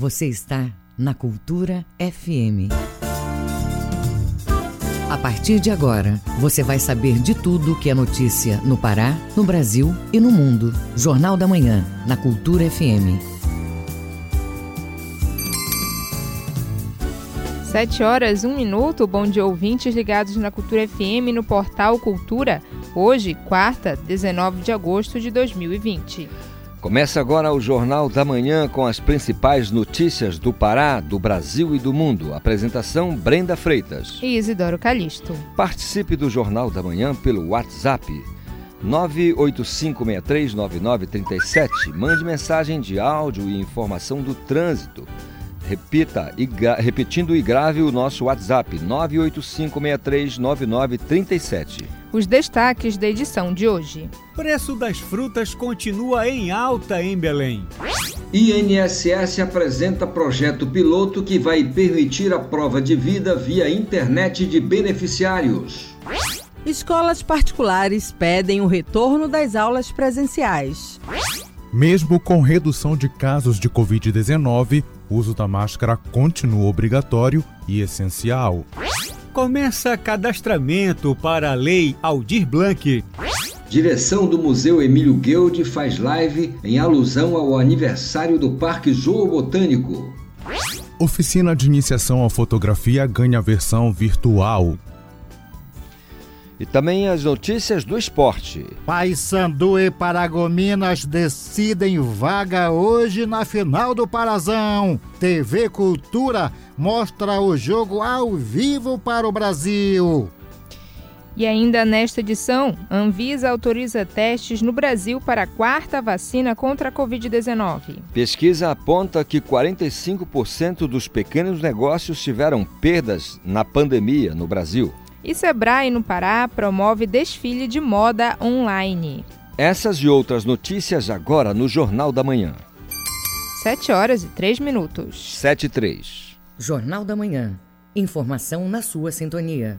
Você está na Cultura FM. A partir de agora, você vai saber de tudo que é notícia no Pará, no Brasil e no mundo. Jornal da Manhã, na Cultura FM. Sete horas, um minuto. Bom dia, ouvintes ligados na Cultura FM no portal Cultura. Hoje, quarta, 19 de agosto de 2020. Começa agora o Jornal da Manhã com as principais notícias do Pará, do Brasil e do mundo. Apresentação Brenda Freitas e Isidoro Calixto. Participe do Jornal da Manhã pelo WhatsApp 985639937. Mande mensagem de áudio e informação do trânsito. Repita, e repetindo e grave o nosso WhatsApp 985639937. Os destaques da edição de hoje. Preço das frutas continua em alta em Belém. INSS apresenta projeto piloto que vai permitir a prova de vida via internet de beneficiários. Escolas particulares pedem o retorno das aulas presenciais. Mesmo com redução de casos de Covid-19, o uso da máscara continua obrigatório e essencial. Começa cadastramento para a Lei Aldir Blanc. Direção do Museu Emílio Guild faz live em alusão ao aniversário do Parque Zoobotânico. Oficina de iniciação à fotografia ganha versão virtual. E também as notícias do esporte. Paysandu e Paragominas decidem vaga hoje na final do Parazão. TV Cultura mostra o jogo ao vivo para o Brasil. E ainda nesta edição, Anvisa autoriza testes no Brasil para a quarta vacina contra a Covid-19. Pesquisa aponta que 45% dos pequenos negócios tiveram perdas na pandemia no Brasil. E Sebrae no Pará promove desfile de moda online. Essas e outras notícias agora no Jornal da Manhã. 7 horas e 3 minutos. 7 e 3. Jornal da Manhã. Informação na sua sintonia.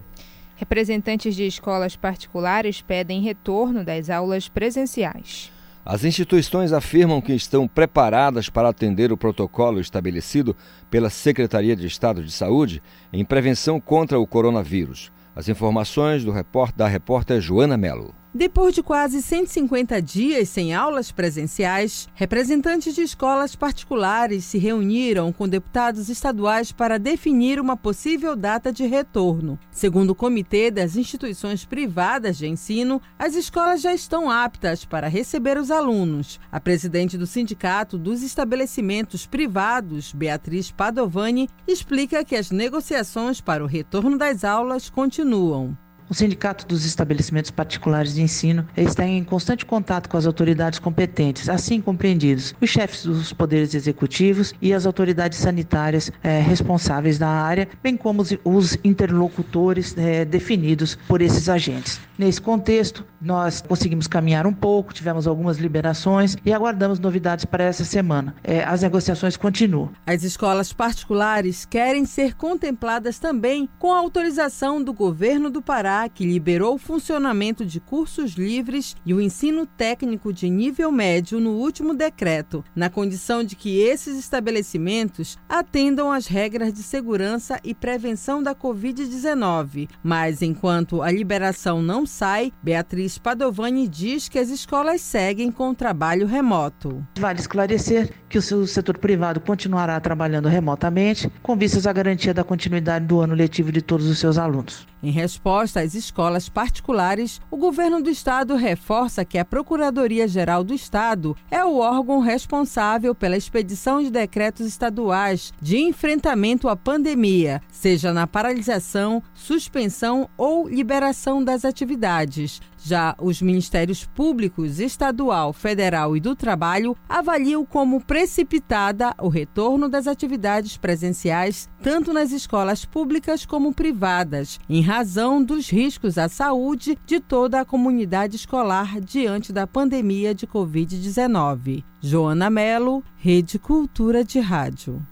Representantes de escolas particulares pedem retorno das aulas presenciais. As instituições afirmam que estão preparadas para atender o protocolo estabelecido pela Secretaria de Estado de Saúde em prevenção contra o coronavírus. As informações do repórter, da repórter Joana Melo. Depois de quase 150 dias sem aulas presenciais, representantes de escolas particulares se reuniram com deputados estaduais para definir uma possível data de retorno. Segundo o Comitê das Instituições Privadas de Ensino, as escolas já estão aptas para receber os alunos. A presidente do Sindicato dos Estabelecimentos Privados, Beatriz Padovani, explica que as negociações para o retorno das aulas continuam. O Sindicato dos Estabelecimentos Particulares de Ensino está em constante contato com as autoridades competentes, assim compreendidos os chefes dos poderes executivos e as autoridades sanitárias eh, responsáveis da área, bem como os, os interlocutores eh, definidos por esses agentes. Nesse contexto, nós conseguimos caminhar um pouco, tivemos algumas liberações e aguardamos novidades para essa semana. Eh, as negociações continuam. As escolas particulares querem ser contempladas também com a autorização do governo do Pará que liberou o funcionamento de cursos livres e o ensino técnico de nível médio no último decreto, na condição de que esses estabelecimentos atendam às regras de segurança e prevenção da Covid-19. Mas enquanto a liberação não sai, Beatriz Padovani diz que as escolas seguem com o trabalho remoto. Vale esclarecer que o setor privado continuará trabalhando remotamente, com vistas à garantia da continuidade do ano letivo de todos os seus alunos. Em resposta às escolas particulares, o governo do estado reforça que a Procuradoria-Geral do Estado é o órgão responsável pela expedição de decretos estaduais de enfrentamento à pandemia, seja na paralisação, suspensão ou liberação das atividades. Já os Ministérios Públicos Estadual, Federal e do Trabalho avaliam como precipitada o retorno das atividades presenciais, tanto nas escolas públicas como privadas, em razão dos riscos à saúde de toda a comunidade escolar diante da pandemia de Covid-19. Joana Melo, Rede Cultura de Rádio.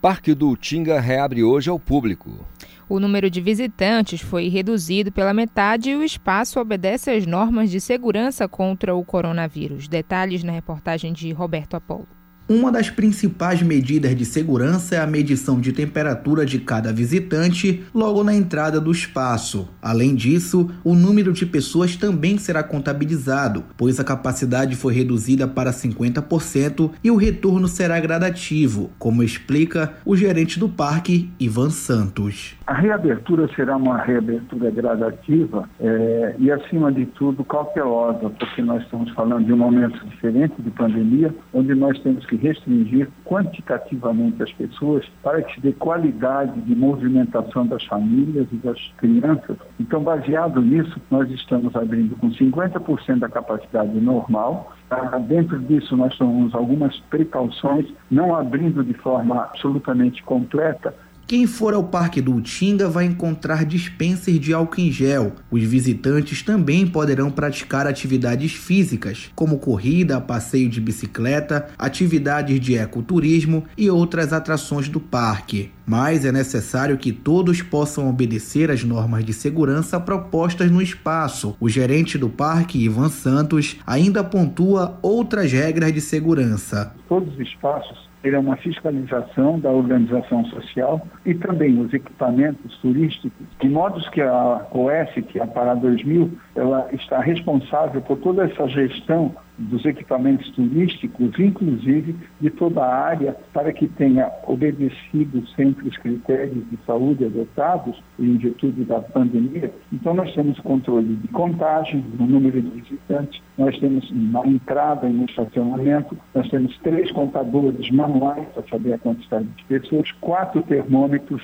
Parque do Utinga reabre hoje ao público. O número de visitantes foi reduzido pela metade e o espaço obedece às normas de segurança contra o coronavírus. Detalhes na reportagem de Roberto Apolo. Uma das principais medidas de segurança é a medição de temperatura de cada visitante logo na entrada do espaço. Além disso, o número de pessoas também será contabilizado, pois a capacidade foi reduzida para 50% e o retorno será gradativo, como explica o gerente do parque, Ivan Santos. A reabertura será uma reabertura gradativa é, e, acima de tudo, cautelosa, porque nós estamos falando de um momento diferente de pandemia, onde nós temos que restringir quantitativamente as pessoas para que se dê qualidade de movimentação das famílias e das crianças. Então, baseado nisso, nós estamos abrindo com 50% da capacidade normal. Ah, dentro disso, nós tomamos algumas precauções, não abrindo de forma absolutamente completa, quem for ao Parque do Utinga vai encontrar dispensers de álcool em gel. Os visitantes também poderão praticar atividades físicas, como corrida, passeio de bicicleta, atividades de ecoturismo e outras atrações do parque. Mas é necessário que todos possam obedecer às normas de segurança propostas no espaço. O gerente do parque, Ivan Santos, ainda pontua outras regras de segurança. Todos os espaços ele é uma fiscalização da organização social e também os equipamentos turísticos, de modo que a OS, que é a Pará 2000, ela está responsável por toda essa gestão dos equipamentos turísticos, inclusive de toda a área, para que tenha obedecido sempre os critérios de saúde adotados em virtude da pandemia. Então, nós temos controle de contagem, no número de visitantes, nós temos na entrada e no estacionamento, nós temos três contadores manuais para saber a quantidade de pessoas, quatro termômetros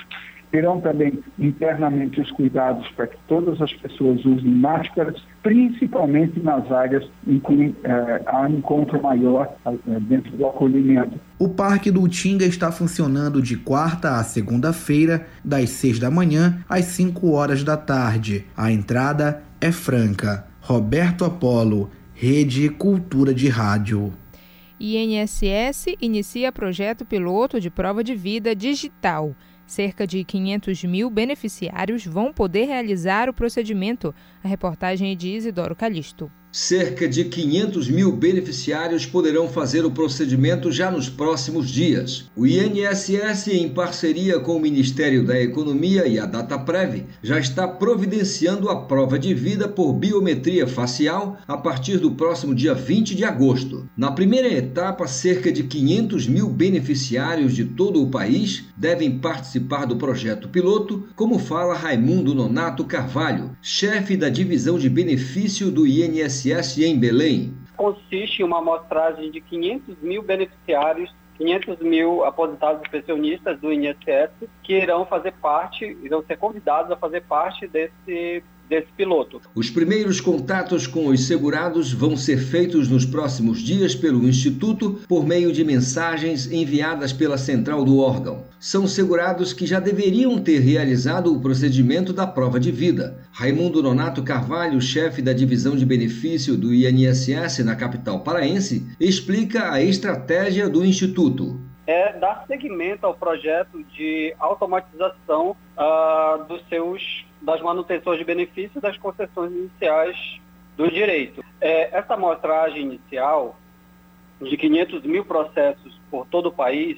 terão também internamente os cuidados para que todas as pessoas usem máscaras, principalmente nas áreas em que eh, há encontro maior eh, dentro do acolhimento. O Parque do Utinga está funcionando de quarta a segunda-feira, das seis da manhã às cinco horas da tarde. A entrada é franca. Roberto Apolo, Rede Cultura de Rádio. INSS inicia projeto piloto de prova de vida digital. Cerca de 500 mil beneficiários vão poder realizar o procedimento. A reportagem é de Isidoro Calixto. Cerca de 500 mil beneficiários poderão fazer o procedimento já nos próximos dias. O INSS, em parceria com o Ministério da Economia e a DataPrev, já está providenciando a prova de vida por biometria facial a partir do próximo dia 20 de agosto. Na primeira etapa, cerca de 500 mil beneficiários de todo o país devem participar do projeto piloto, como fala Raimundo Nonato Carvalho, chefe da divisão de benefício do INSS INSS em Belém? Consiste em uma amostragem de 500 mil beneficiários 500 mil aposentados e pensionistas do INSS que irão fazer parte, irão ser convidados a fazer parte desse desse piloto. Os primeiros contatos com os segurados vão ser feitos nos próximos dias pelo Instituto por meio de mensagens enviadas pela central do órgão. São segurados que já deveriam ter realizado o procedimento da prova de vida. Raimundo Nonato Carvalho, chefe da divisão de benefício do INSS na capital paraense, explica a estratégia do Instituto é dar seguimento ao projeto de automatização uh, dos seus das manutenções de benefícios das concessões iniciais do direito. É, essa amostragem inicial de 500 mil processos por todo o país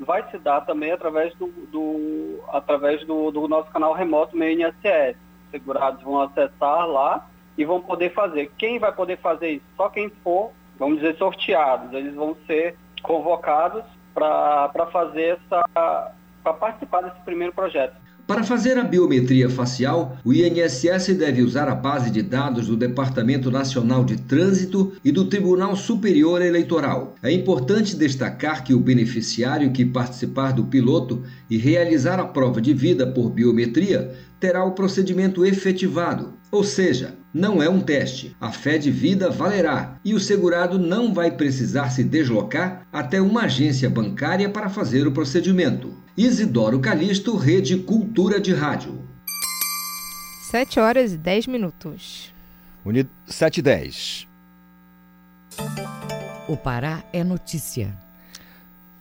vai se dar também através do, do através do, do, nosso canal remoto meu INSS. Segurados vão acessar lá e vão poder fazer. Quem vai poder fazer isso? Só quem for, vamos dizer, sorteados. Eles vão ser convocados para fazer essa para participar desse primeiro projeto. Para fazer a biometria facial, o INSS deve usar a base de dados do Departamento Nacional de Trânsito e do Tribunal Superior Eleitoral. É importante destacar que o beneficiário que participar do piloto e realizar a prova de vida por biometria terá o procedimento efetivado, ou seja, não é um teste. A fé de vida valerá e o segurado não vai precisar se deslocar até uma agência bancária para fazer o procedimento. Isidoro Calixto, Rede Cultura de Rádio. 7 horas e 10 minutos. Uni... 7 e 10. O Pará é notícia.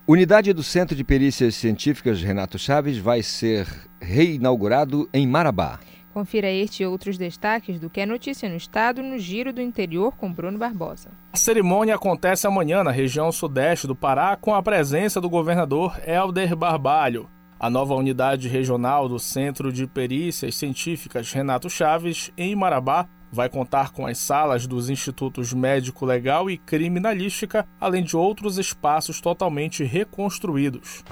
Unidade do Centro de Perícias Científicas Renato Chaves vai ser reinaugurado em Marabá. Confira este e outros destaques do que é notícia no estado no Giro do Interior com Bruno Barbosa. A cerimônia acontece amanhã na região sudeste do Pará com a presença do governador Helder Barbalho. A nova unidade regional do Centro de Perícias Científicas Renato Chaves, em Marabá, vai contar com as salas dos Institutos Médico Legal e Criminalística, além de outros espaços totalmente reconstruídos.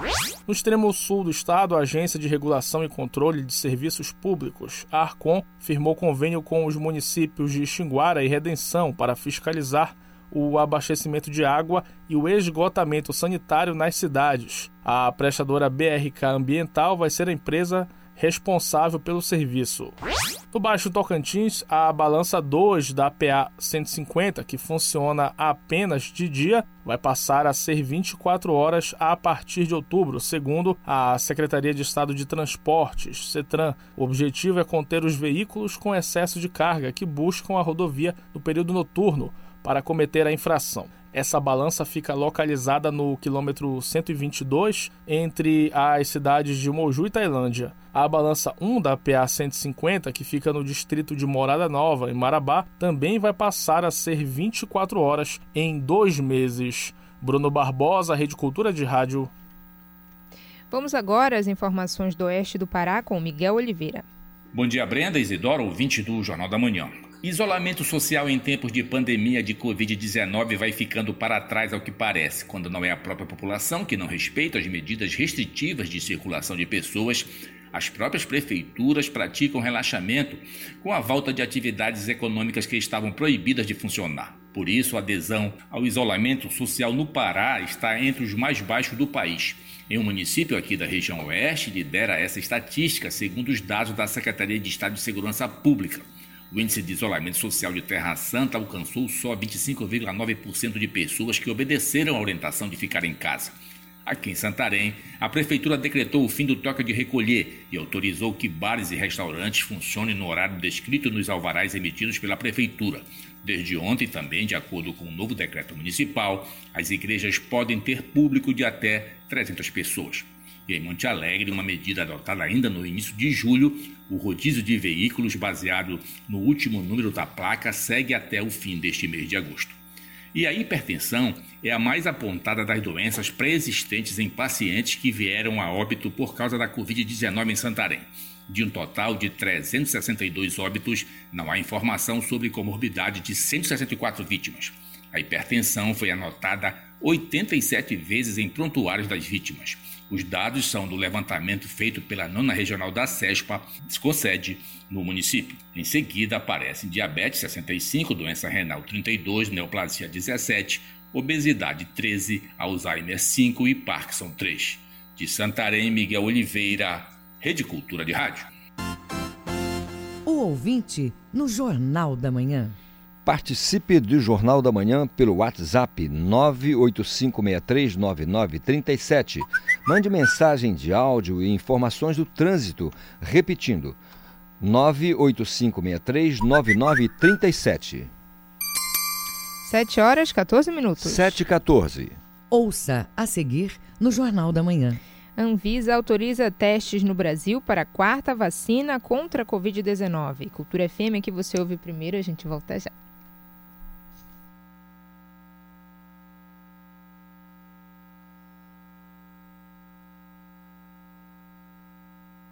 No extremo sul do estado, a Agência de Regulação e Controle de Serviços Públicos, a Arcom, firmou convênio com os municípios de Xinguara e Redenção para fiscalizar o abastecimento de água e o esgotamento sanitário nas cidades. A prestadora BRK Ambiental vai ser a empresa responsável pelo serviço. No Baixo Tocantins, a balança 2 da PA 150, que funciona apenas de dia, vai passar a ser 24 horas a partir de outubro, segundo a Secretaria de Estado de Transportes, CETRAN. O objetivo é conter os veículos com excesso de carga que buscam a rodovia no período noturno para cometer a infração. Essa balança fica localizada no quilômetro 122 entre as cidades de Moju e Tailândia. A balança 1 da PA 150, que fica no distrito de Morada Nova, em Marabá, também vai passar a ser 24 horas em dois meses. Bruno Barbosa, Rede Cultura de Rádio. Vamos agora às informações do oeste do Pará com Miguel Oliveira. Bom dia, Brenda Isidoro, ouvinte do Jornal da Manhã. Isolamento social em tempos de pandemia de Covid-19 vai ficando para trás ao que parece, quando não é a própria população que não respeita as medidas restritivas de circulação de pessoas. As próprias prefeituras praticam relaxamento com a volta de atividades econômicas que estavam proibidas de funcionar. Por isso, a adesão ao isolamento social no Pará está entre os mais baixos do país. Em um município aqui da região oeste, lidera essa estatística, segundo os dados da Secretaria de Estado de Segurança Pública. O índice de isolamento social de Terra Santa alcançou só 25,9% de pessoas que obedeceram à orientação de ficar em casa. Aqui em Santarém, a prefeitura decretou o fim do toque de recolher e autorizou que bares e restaurantes funcionem no horário descrito nos alvarás emitidos pela prefeitura. Desde ontem, também, de acordo com o novo decreto municipal, as igrejas podem ter público de até 300 pessoas. E em Monte Alegre, uma medida adotada ainda no início de julho, o rodízio de veículos baseado no último número da placa segue até o fim deste mês de agosto. E a hipertensão é a mais apontada das doenças pré-existentes em pacientes que vieram a óbito por causa da Covid-19 em Santarém. De um total de 362 óbitos, não há informação sobre comorbidade de 164 vítimas. A hipertensão foi anotada 87 vezes em prontuários das vítimas. Os dados são do levantamento feito pela nona regional da CESPA, com sede no município. Em seguida aparecem diabetes 65, doença renal 32, neoplasia 17, obesidade 13, Alzheimer 5 e Parkinson 3. De Santarém, Miguel Oliveira, Rede Cultura de Rádio. O ouvinte no Jornal da Manhã. Participe do Jornal da Manhã pelo WhatsApp 985639937. Mande mensagem de áudio e informações do trânsito, repetindo 985639937. 7 horas 14 minutos. 7 e 14. Ouça a seguir no Jornal da Manhã. Anvisa autoriza testes no Brasil para a quarta vacina contra a Covid-19. Cultura FM que você ouve primeiro, a gente volta já.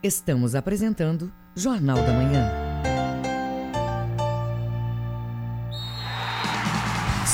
Estamos apresentando Jornal da Manhã.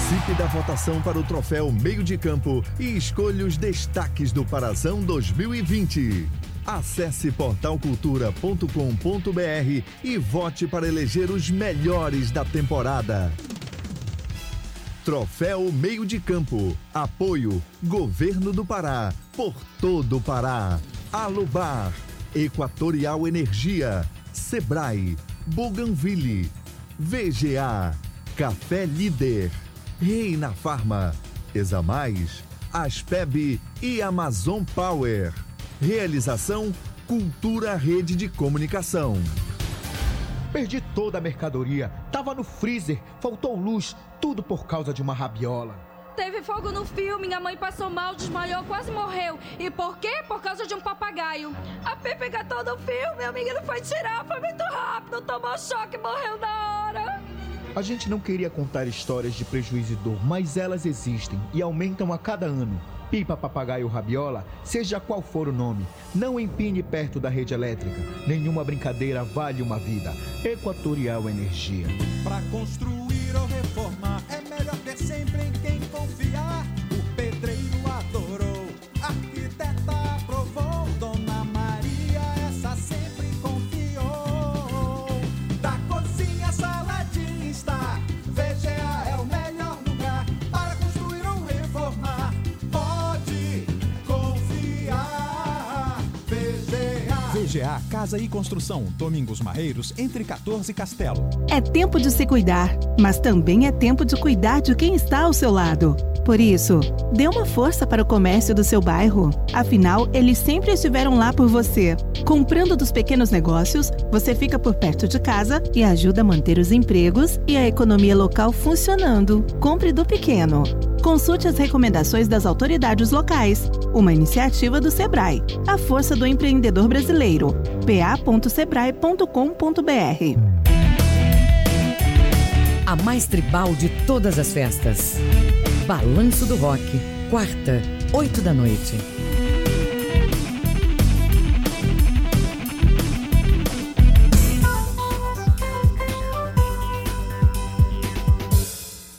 Participe da votação para o troféu Meio de Campo e escolha os destaques do Parazão 2020. Acesse portalcultura.com.br e vote para eleger os melhores da temporada. Troféu Meio de Campo. Apoio Governo do Pará. Por todo o Pará. Alubar. Equatorial Energia. Sebrae. Bougainville. VGA. Café Líder, Reina Farma, Examais, Aspeb e Amazon Power. Realização Cultura Rede de Comunicação. Perdi toda a mercadoria, tava no freezer, faltou luz, tudo por causa de uma rabiola. Teve fogo no filme, minha mãe passou mal, desmaiou, quase morreu. E por quê? Por causa de um papagaio. A Pepe gatou no filme, a menina foi tirar, foi muito rápido, tomou choque, morreu na hora. A gente não queria contar histórias de prejuízo e dor, mas elas existem e aumentam a cada ano. Pipa, papagaio, rabiola, seja qual for o nome, não empine perto da rede elétrica. Nenhuma brincadeira vale uma vida. Equatorial Energia. Para construir VGA Casa e Construção, Domingos Marreiros, entre 14 e Castelo. É tempo de se cuidar, mas também é tempo de cuidar de quem está ao seu lado. Por isso, dê uma força para o comércio do seu bairro. Afinal, eles sempre estiveram lá por você. Comprando dos pequenos negócios, você fica por perto de casa e ajuda a manter os empregos e a economia local funcionando. Compre do pequeno. Consulte as recomendações das autoridades locais. Uma iniciativa do Sebrae. A força do empreendedor brasileiro. pa.sebrae.com.br. A mais tribal de todas as festas. Balanço do Rock. Quarta, oito da noite.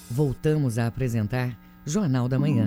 Voltamos a apresentar Jornal da Manhã.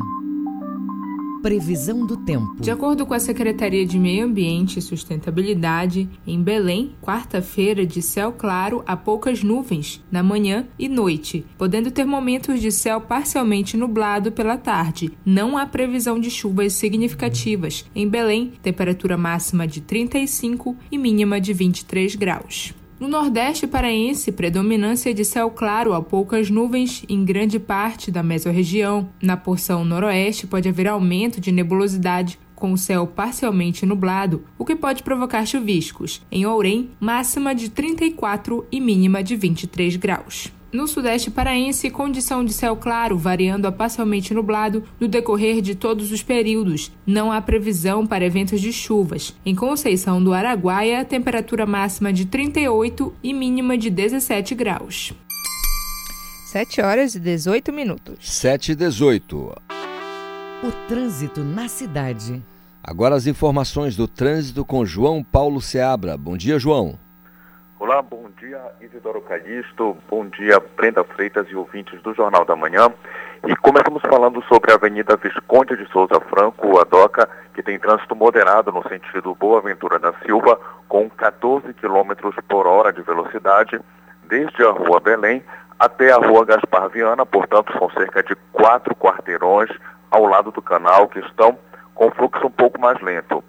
Previsão do tempo. De acordo com a Secretaria de Meio Ambiente e Sustentabilidade, em Belém, quarta-feira de céu claro a poucas nuvens na manhã e noite, podendo ter momentos de céu parcialmente nublado pela tarde. Não há previsão de chuvas significativas. Em Belém, temperatura máxima de 35 e mínima de 23 graus. No Nordeste paraense, predominância de céu claro a poucas nuvens em grande parte da mesorregião. Na porção noroeste, pode haver aumento de nebulosidade com o céu parcialmente nublado, o que pode provocar chuviscos. Em Ourém, máxima de 34 e mínima de 23 graus. No sudeste paraense, condição de céu claro, variando a parcialmente nublado no decorrer de todos os períodos. Não há previsão para eventos de chuvas. Em Conceição do Araguaia, temperatura máxima de 38 e mínima de 17 graus. 7 horas e 18 minutos. 7 e 18. O trânsito na cidade. Agora as informações do trânsito com João Paulo Seabra. Bom dia, João. Olá, bom dia Isidoro Calixto, bom dia Brenda Freitas e ouvintes do Jornal da Manhã. E começamos falando sobre a Avenida Visconde de Souza Franco, a DOCA, que tem trânsito moderado no sentido Boa Ventura da Silva, com 14 km por hora de velocidade, desde a Rua Belém até a Rua Gaspar Viana, portanto são cerca de quatro quarteirões ao lado do canal que estão com fluxo um pouco mais lento.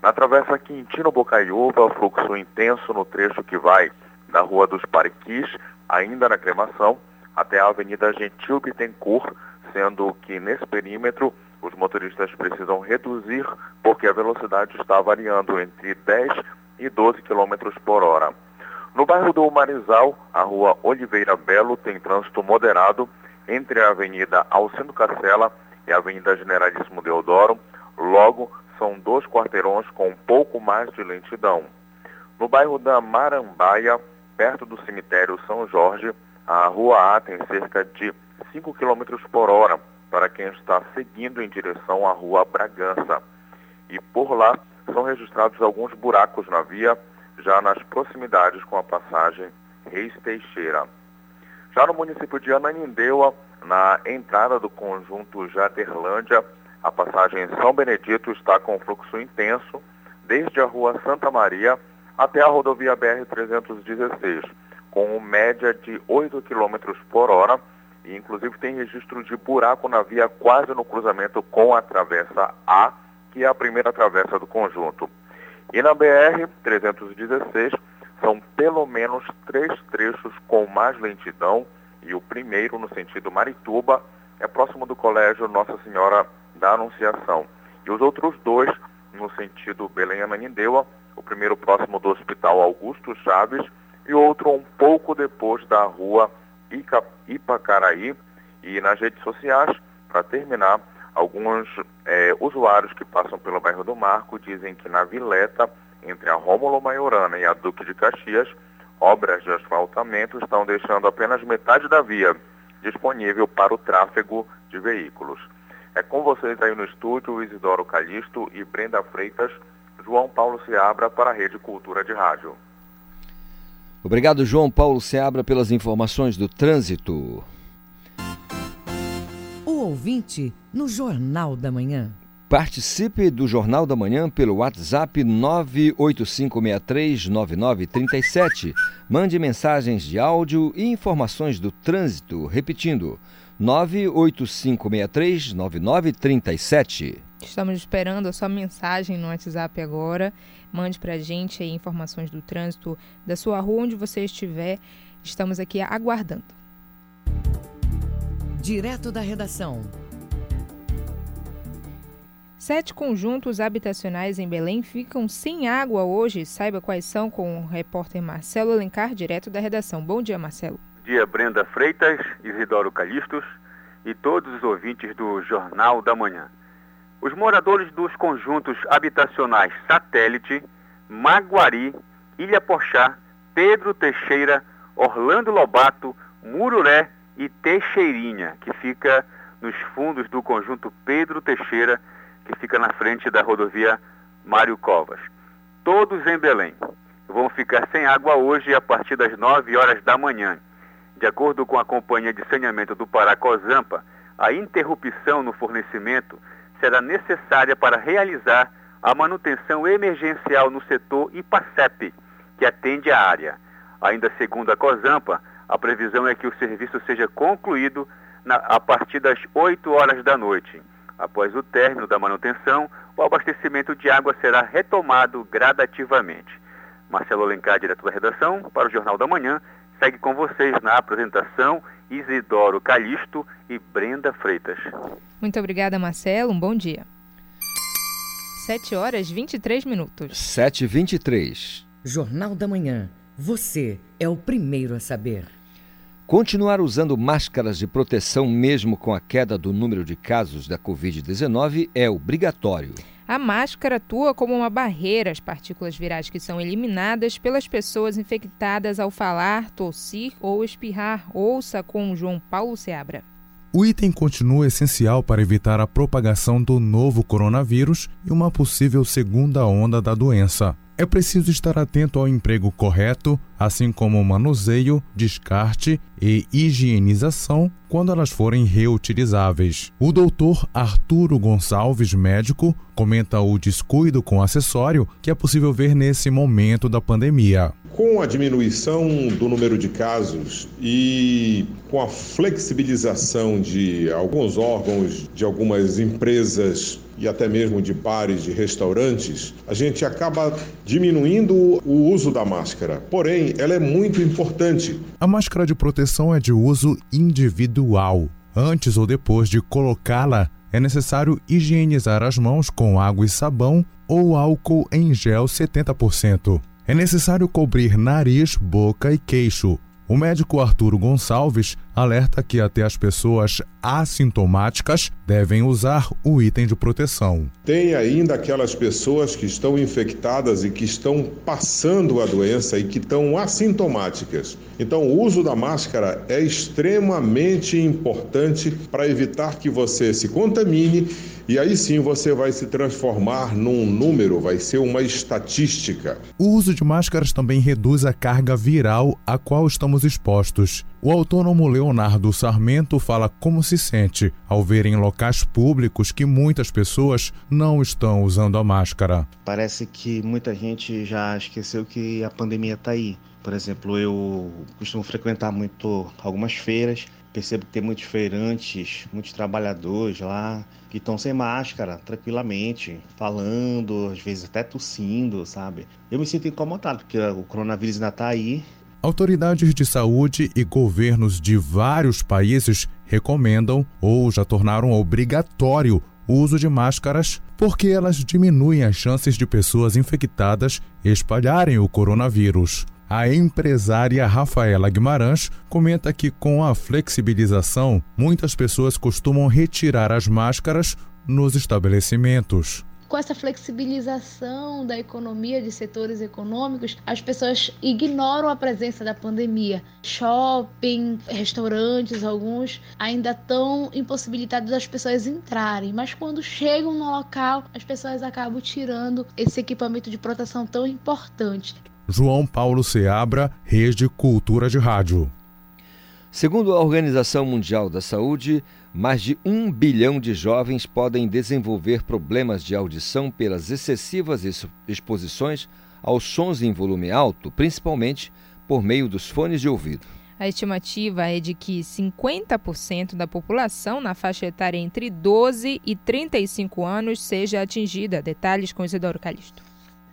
Na travessa Quintino Bocaiúva, fluxo intenso no trecho que vai da Rua dos Pariquis, ainda na cremação, até a Avenida Gentil Bittencourt, sendo que nesse perímetro os motoristas precisam reduzir porque a velocidade está variando entre 10 e 12 km por hora. No bairro do Marizal, a rua Oliveira Belo tem trânsito moderado entre a Avenida Alcindo Cacela e a Avenida Generalíssimo Deodoro, logo são dois quarteirões com um pouco mais de lentidão. No bairro da Marambaia, perto do cemitério São Jorge, a rua A tem cerca de 5 km por hora para quem está seguindo em direção à rua Bragança. E por lá são registrados alguns buracos na via, já nas proximidades com a passagem Reis Teixeira. Já no município de Ananindeua, na entrada do conjunto Jaderlândia, a passagem São Benedito está com fluxo intenso desde a rua Santa Maria até a rodovia BR-316, com média de 8 km por hora e inclusive tem registro de buraco na via quase no cruzamento com a travessa A, que é a primeira travessa do conjunto. E na BR-316 são pelo menos três trechos com mais lentidão e o primeiro no sentido Marituba é próximo do colégio Nossa Senhora da Anunciação. E os outros dois no sentido Belém-Ananindeua, o primeiro próximo do Hospital Augusto Chaves e outro um pouco depois da rua Ica, Ipacaraí. E nas redes sociais, para terminar, alguns é, usuários que passam pelo bairro do Marco dizem que na Vileta, entre a Rômulo Maiorana e a Duque de Caxias, obras de asfaltamento estão deixando apenas metade da via disponível para o tráfego de veículos. É com vocês aí no estúdio, Isidoro Calixto e Brenda Freitas, João Paulo Seabra para a Rede Cultura de Rádio. Obrigado, João Paulo Seabra, pelas informações do trânsito. O ouvinte no Jornal da Manhã. Participe do Jornal da Manhã pelo WhatsApp 985639937. Mande mensagens de áudio e informações do trânsito, repetindo 985639937. Estamos esperando a sua mensagem no WhatsApp agora. Mande para a gente aí informações do trânsito da sua rua, onde você estiver. Estamos aqui aguardando. Direto da redação. Sete conjuntos habitacionais em Belém ficam sem água hoje. Saiba quais são com o repórter Marcelo Alencar, direto da redação. Bom dia, Marcelo. Dia, Brenda Freitas, Isidoro Calixtos e todos os ouvintes do Jornal da Manhã. Os moradores dos conjuntos habitacionais Satélite, Maguari, Ilha Pochá, Pedro Teixeira, Orlando Lobato, Mururé e Teixeirinha, que fica nos fundos do conjunto Pedro Teixeira, que fica na frente da rodovia Mário Covas. Todos em Belém. Vão ficar sem água hoje a partir das 9 horas da manhã. De acordo com a Companhia de Saneamento do Pará Cozampa, a interrupção no fornecimento será necessária para realizar a manutenção emergencial no setor IPACEP, que atende a área. Ainda segundo a COSAMPA, a previsão é que o serviço seja concluído na, a partir das 8 horas da noite. Após o término da manutenção, o abastecimento de água será retomado gradativamente. Marcelo Alencar, diretor da redação, para o Jornal da Manhã, segue com vocês na apresentação Isidoro Calixto e Brenda Freitas. Muito obrigada, Marcelo. Um bom dia. 7 horas 23 minutos. 7 h 23 Jornal da Manhã. Você é o primeiro a saber. Continuar usando máscaras de proteção mesmo com a queda do número de casos da Covid-19 é obrigatório. A máscara atua como uma barreira às partículas virais que são eliminadas pelas pessoas infectadas ao falar, tossir ou espirrar. Ouça com João Paulo Seabra. O item continua essencial para evitar a propagação do novo coronavírus e uma possível segunda onda da doença. É preciso estar atento ao emprego correto, assim como manuseio, descarte e higienização quando elas forem reutilizáveis. O doutor Arturo Gonçalves, médico, comenta o descuido com acessório que é possível ver nesse momento da pandemia. Com a diminuição do número de casos e com a flexibilização de alguns órgãos, de algumas empresas e até mesmo de bares, de restaurantes, a gente acaba diminuindo o uso da máscara. Porém, ela é muito importante. A máscara de proteção é de uso individual. Antes ou depois de colocá-la, é necessário higienizar as mãos com água e sabão ou álcool em gel 70%. É necessário cobrir nariz, boca e queixo. O médico Arturo Gonçalves alerta que até as pessoas assintomáticas devem usar o item de proteção. Tem ainda aquelas pessoas que estão infectadas e que estão passando a doença e que estão assintomáticas. Então, o uso da máscara é extremamente importante para evitar que você se contamine e aí sim você vai se transformar num número, vai ser uma estatística. O uso de máscaras também reduz a carga viral a qual estamos expostos. O autônomo Leonardo Sarmento fala como se sente ao ver em locais públicos que muitas pessoas não estão usando a máscara. Parece que muita gente já esqueceu que a pandemia está aí. Por exemplo, eu costumo frequentar muito algumas feiras percebo que tem muitos feirantes, muitos trabalhadores lá que estão sem máscara, tranquilamente, falando, às vezes até tossindo, sabe? Eu me sinto incomodado, porque o coronavírus ainda está aí Autoridades de saúde e governos de vários países recomendam ou já tornaram obrigatório o uso de máscaras porque elas diminuem as chances de pessoas infectadas espalharem o coronavírus. A empresária Rafaela Guimarães comenta que, com a flexibilização, muitas pessoas costumam retirar as máscaras nos estabelecimentos com essa flexibilização da economia de setores econômicos, as pessoas ignoram a presença da pandemia. Shopping, restaurantes, alguns ainda estão impossibilitados das pessoas entrarem, mas quando chegam no local, as pessoas acabam tirando esse equipamento de proteção tão importante. João Paulo Seabra, Rede Cultura de Rádio. Segundo a Organização Mundial da Saúde, mais de um bilhão de jovens podem desenvolver problemas de audição pelas excessivas exposições aos sons em volume alto, principalmente por meio dos fones de ouvido. A estimativa é de que 50% da população na faixa etária entre 12 e 35 anos seja atingida. Detalhes com Isidoro Calixto.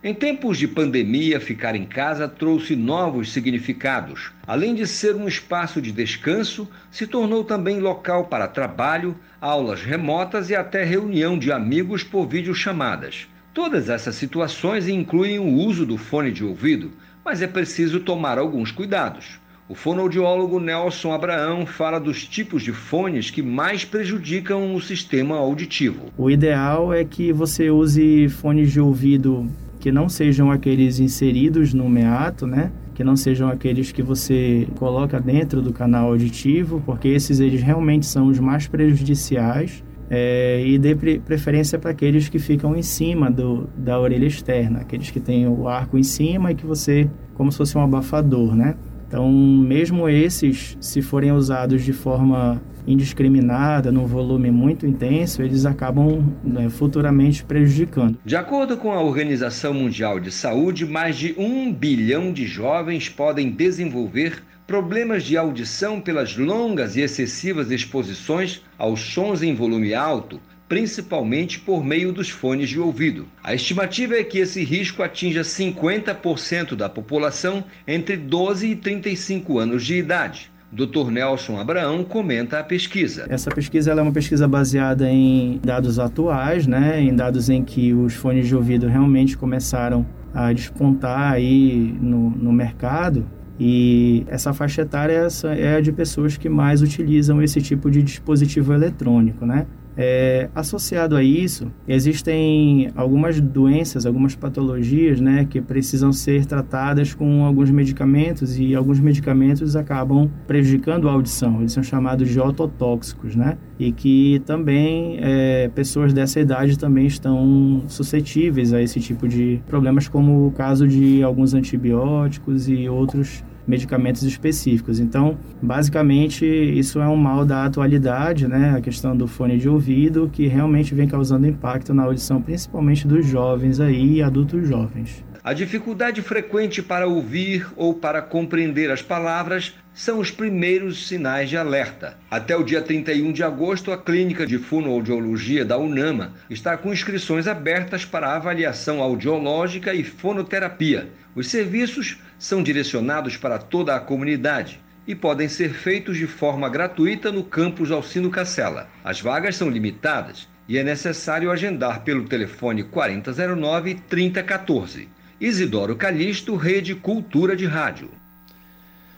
Em tempos de pandemia, ficar em casa trouxe novos significados. Além de ser um espaço de descanso, se tornou também local para trabalho, aulas remotas e até reunião de amigos por videochamadas. Todas essas situações incluem o uso do fone de ouvido, mas é preciso tomar alguns cuidados. O fonoaudiólogo Nelson Abraão fala dos tipos de fones que mais prejudicam o sistema auditivo. O ideal é que você use fones de ouvido que não sejam aqueles inseridos no meato, né? Que não sejam aqueles que você coloca dentro do canal auditivo, porque esses eles realmente são os mais prejudiciais. É, e dê preferência para aqueles que ficam em cima do, da orelha externa, aqueles que têm o arco em cima e que você, como se fosse um abafador, né? Então, mesmo esses, se forem usados de forma indiscriminada, num volume muito intenso, eles acabam né, futuramente prejudicando. De acordo com a Organização Mundial de Saúde, mais de um bilhão de jovens podem desenvolver problemas de audição pelas longas e excessivas exposições aos sons em volume alto, principalmente por meio dos fones de ouvido. A estimativa é que esse risco atinja 50% da população entre 12 e 35 anos de idade. Dr. Nelson Abraão comenta a pesquisa. Essa pesquisa é uma pesquisa baseada em dados atuais, né, em dados em que os fones de ouvido realmente começaram a despontar aí no, no mercado. E essa faixa etária é a de pessoas que mais utilizam esse tipo de dispositivo eletrônico, né? É, associado a isso, existem algumas doenças, algumas patologias, né, que precisam ser tratadas com alguns medicamentos e alguns medicamentos acabam prejudicando a audição. Eles são chamados de ototóxicos, né, e que também é, pessoas dessa idade também estão suscetíveis a esse tipo de problemas, como o caso de alguns antibióticos e outros medicamentos específicos. Então, basicamente, isso é um mal da atualidade, né? A questão do fone de ouvido, que realmente vem causando impacto na audição, principalmente dos jovens aí e adultos jovens. A dificuldade frequente para ouvir ou para compreender as palavras são os primeiros sinais de alerta. Até o dia 31 de agosto, a Clínica de Fonoaudiologia da UNAMA está com inscrições abertas para avaliação audiológica e fonoterapia. Os serviços são direcionados para toda a comunidade e podem ser feitos de forma gratuita no campus Alcino Cacela. As vagas são limitadas e é necessário agendar pelo telefone 4009 3014. Isidoro Calixto, Rede Cultura de Rádio.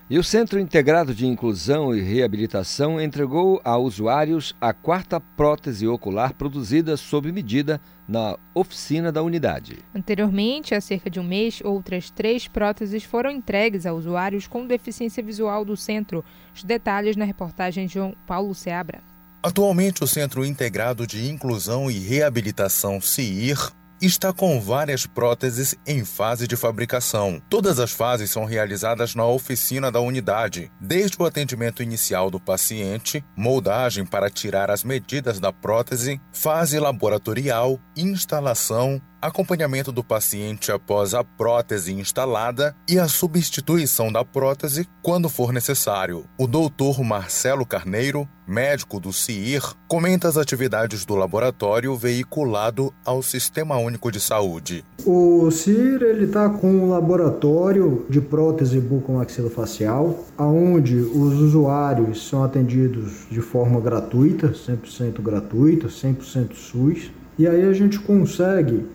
E o Centro Integrado de Inclusão e Reabilitação entregou a usuários a quarta prótese ocular produzida sob medida na oficina da unidade. Anteriormente, há cerca de um mês, outras três próteses foram entregues a usuários com deficiência visual do centro. Os detalhes na reportagem de João Paulo Seabra. Atualmente, o Centro Integrado de Inclusão e Reabilitação CIR está com várias próteses em fase de fabricação. Todas as fases são realizadas na oficina da unidade, desde o atendimento inicial do paciente, moldagem para tirar as medidas da prótese, fase laboratorial, instalação, acompanhamento do paciente após a prótese instalada e a substituição da prótese quando for necessário. O doutor Marcelo Carneiro, médico do CIR, comenta as atividades do laboratório veiculado ao Sistema Único de Saúde. O CIR está com um laboratório de prótese bucomaxilofacial, aonde os usuários são atendidos de forma gratuita, 100% gratuita, 100% SUS. E aí a gente consegue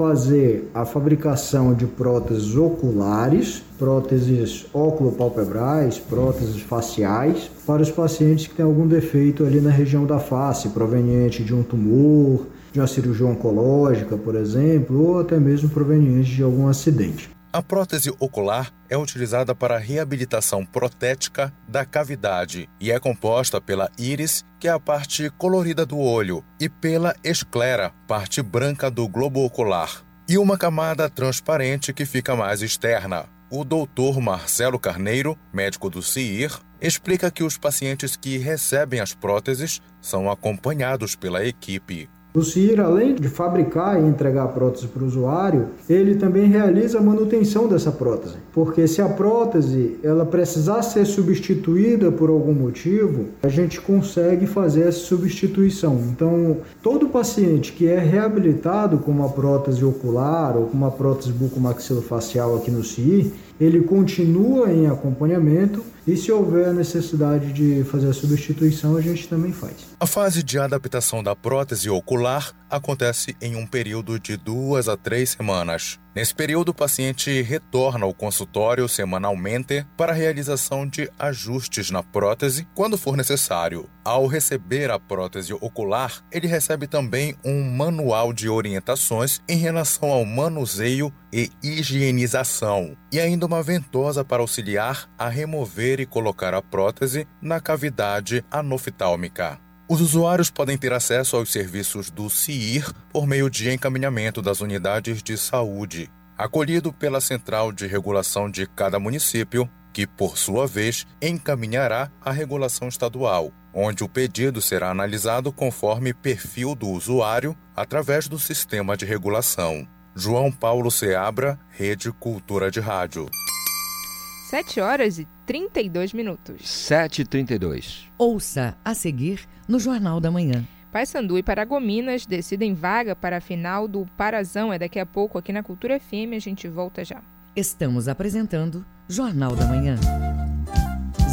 fazer a fabricação de próteses oculares, próteses oculopalpebrais, próteses faciais para os pacientes que têm algum defeito ali na região da face, proveniente de um tumor, de uma cirurgia oncológica, por exemplo, ou até mesmo proveniente de algum acidente. A prótese ocular é utilizada para a reabilitação protética da cavidade e é composta pela íris, que é a parte colorida do olho, e pela esclera, parte branca do globo ocular, e uma camada transparente que fica mais externa. O doutor Marcelo Carneiro, médico do CIR, explica que os pacientes que recebem as próteses são acompanhados pela equipe. O CIR, além de fabricar e entregar a prótese para o usuário, ele também realiza a manutenção dessa prótese. Porque se a prótese ela precisar ser substituída por algum motivo, a gente consegue fazer essa substituição. Então, todo paciente que é reabilitado com uma prótese ocular ou com uma prótese bucomaxilofacial aqui no CIR, ele continua em acompanhamento e se houver necessidade de fazer a substituição, a gente também faz. A fase de adaptação da prótese ocular acontece em um período de duas a três semanas. Nesse período, o paciente retorna ao consultório semanalmente para a realização de ajustes na prótese quando for necessário. Ao receber a prótese ocular, ele recebe também um manual de orientações em relação ao manuseio e higienização, e ainda uma ventosa para auxiliar a remover e colocar a prótese na cavidade anoftálmica. Os usuários podem ter acesso aos serviços do CIR por meio de encaminhamento das unidades de saúde, acolhido pela central de regulação de cada município, que, por sua vez, encaminhará a regulação estadual, onde o pedido será analisado conforme perfil do usuário através do sistema de regulação. João Paulo Seabra, Rede Cultura de Rádio. 7 horas e 32 minutos. 7 e 32. Ouça a seguir no Jornal da Manhã. Paysandu e Paragominas decidem vaga para a final do Parazão. É daqui a pouco aqui na Cultura FM. A gente volta já. Estamos apresentando Jornal da Manhã.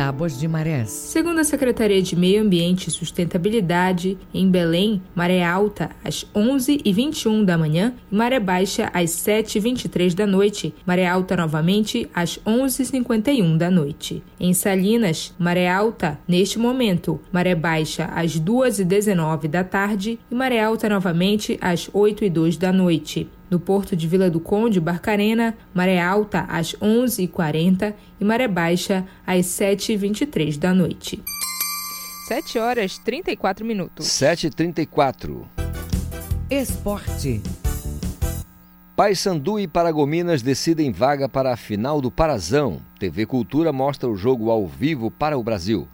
Tábuas de marés. Segundo a Secretaria de Meio Ambiente e Sustentabilidade, em Belém, maré alta às 11h21 da manhã e maré baixa às 7h23 da noite. Maré alta novamente às 11h51 da noite. Em Salinas, maré alta neste momento, maré baixa às 2h19 da tarde e maré alta novamente às 8h02 da noite. No porto de Vila do Conde, Barcarena, maré alta às 11h40 e maré baixa às 7h23 da noite. 7 horas 34 minutos. 7h34. Esporte. Paysandu e Paragominas decidem vaga para a final do Parazão. TV Cultura mostra o jogo ao vivo para o Brasil.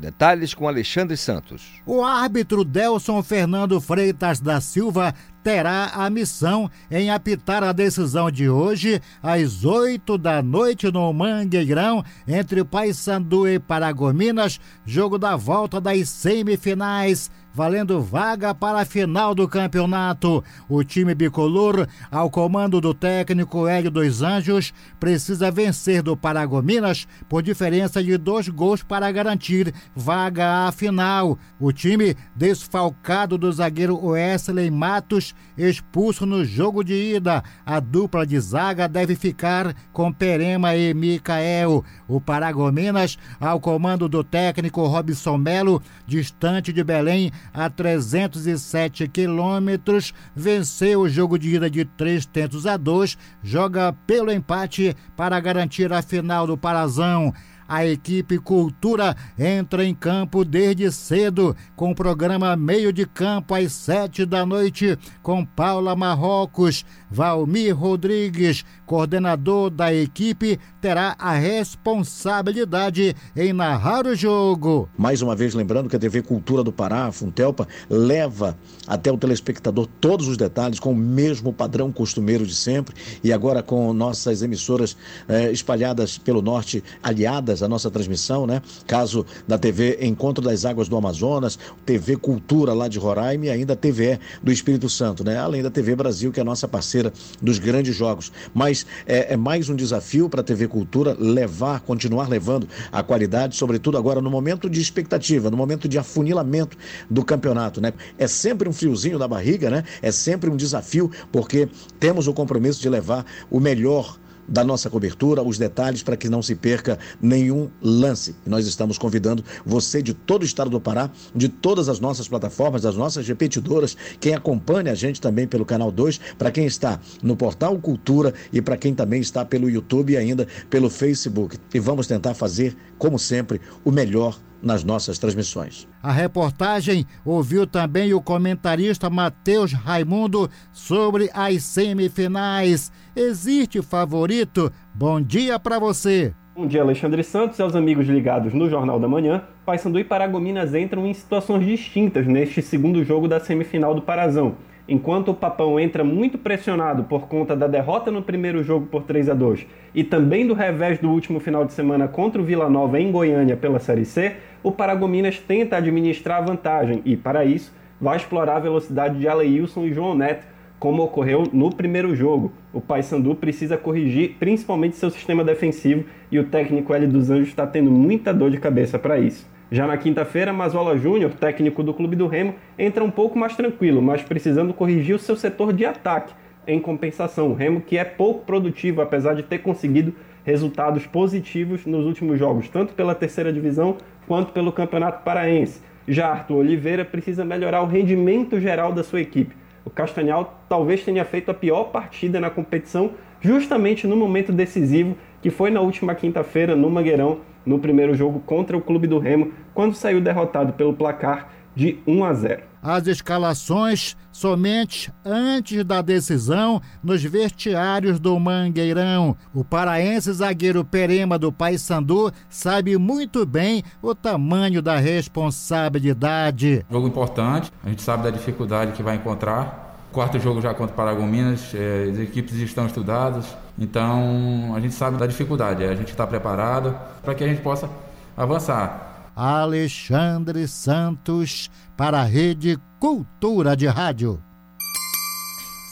Detalhes com Alexandre Santos. O árbitro Delson Fernando Freitas da Silva terá a missão em apitar a decisão de hoje às 8 da noite no Mangueirão entre Paysandu e Paragominas, jogo da volta das semifinais valendo vaga para a final do campeonato. O time bicolor, ao comando do técnico Hélio dos Anjos, precisa vencer do Paragominas por diferença de dois gols para garantir vaga à final. O time, desfalcado do zagueiro Wesley Matos, expulso no jogo de ida. A dupla de zaga deve ficar com Perema e Micael. O Paragominas, ao comando do técnico Robson Melo, distante de Belém a 307 quilômetros, venceu o jogo de ida de três tentos a dois, joga pelo empate para garantir a final do Parazão. A equipe Cultura entra em campo desde cedo com o programa Meio de Campo às sete da noite com Paula Marrocos. Valmir Rodrigues, coordenador da equipe, terá a responsabilidade em narrar o jogo. Mais uma vez, lembrando que a TV Cultura do Pará, a Funtelpa, leva até o telespectador todos os detalhes com o mesmo padrão costumeiro de sempre e agora com nossas emissoras eh, espalhadas pelo norte, aliadas à nossa transmissão, né? Caso da TV Encontro das Águas do Amazonas, TV Cultura lá de Roraima e ainda a TVE do Espírito Santo, né? Além da TV Brasil, que é a nossa parceira dos grandes jogos. Mas é, é mais um desafio para a TV Cultura levar, continuar levando a qualidade, sobretudo agora no momento de expectativa, no momento de afunilamento do campeonato, né? É sempre um friozinho na barriga, né? É sempre um desafio, porque temos o compromisso de levar o melhor da nossa cobertura, os detalhes para que não se perca nenhum lance. nós estamos convidando você de todo o estado do Pará, de todas as nossas plataformas, das nossas repetidoras, quem acompanha a gente também pelo canal 2, para quem está no portal Cultura e para quem também está pelo YouTube e ainda pelo Facebook. E vamos tentar fazer, como sempre, o melhor nas nossas transmissões. A reportagem ouviu também o comentarista Matheus Raimundo sobre as semifinais. Existe favorito? Bom dia para você. Bom dia, Alexandre Santos e aos amigos ligados no Jornal da Manhã. Paysandu e Paragominas entram em situações distintas neste segundo jogo da semifinal do Parazão. Enquanto o Papão entra muito pressionado por conta da derrota no primeiro jogo por 3 a 2 e também do revés do último final de semana contra o Vila Nova em Goiânia pela Série C, o Paragominas tenta administrar a vantagem e, para isso, vai explorar a velocidade de Aleilson e João Neto, como ocorreu no primeiro jogo. O Paysandu precisa corrigir principalmente seu sistema defensivo e o técnico L dos Anjos está tendo muita dor de cabeça para isso. Já na quinta-feira, Mazola Júnior, técnico do clube do Remo, entra um pouco mais tranquilo, mas precisando corrigir o seu setor de ataque. Em compensação, o Remo, que é pouco produtivo, apesar de ter conseguido resultados positivos nos últimos jogos, tanto pela terceira divisão quanto pelo Campeonato Paraense. Já Arthur Oliveira precisa melhorar o rendimento geral da sua equipe. O Castanhal talvez tenha feito a pior partida na competição, justamente no momento decisivo, que foi na última quinta-feira no Mangueirão, no primeiro jogo contra o Clube do Remo, quando saiu derrotado pelo placar de 1 a 0. As escalações somente antes da decisão nos vestiários do Mangueirão. O paraense zagueiro Perema do Paysandu sabe muito bem o tamanho da responsabilidade. Jogo importante, a gente sabe da dificuldade que vai encontrar. Quarto jogo já contra o Paragominas, é, as equipes estão estudadas, então a gente sabe da dificuldade, a gente está preparado para que a gente possa avançar. Alexandre Santos para a Rede Cultura de Rádio.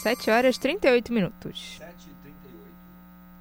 7 horas e 38 minutos.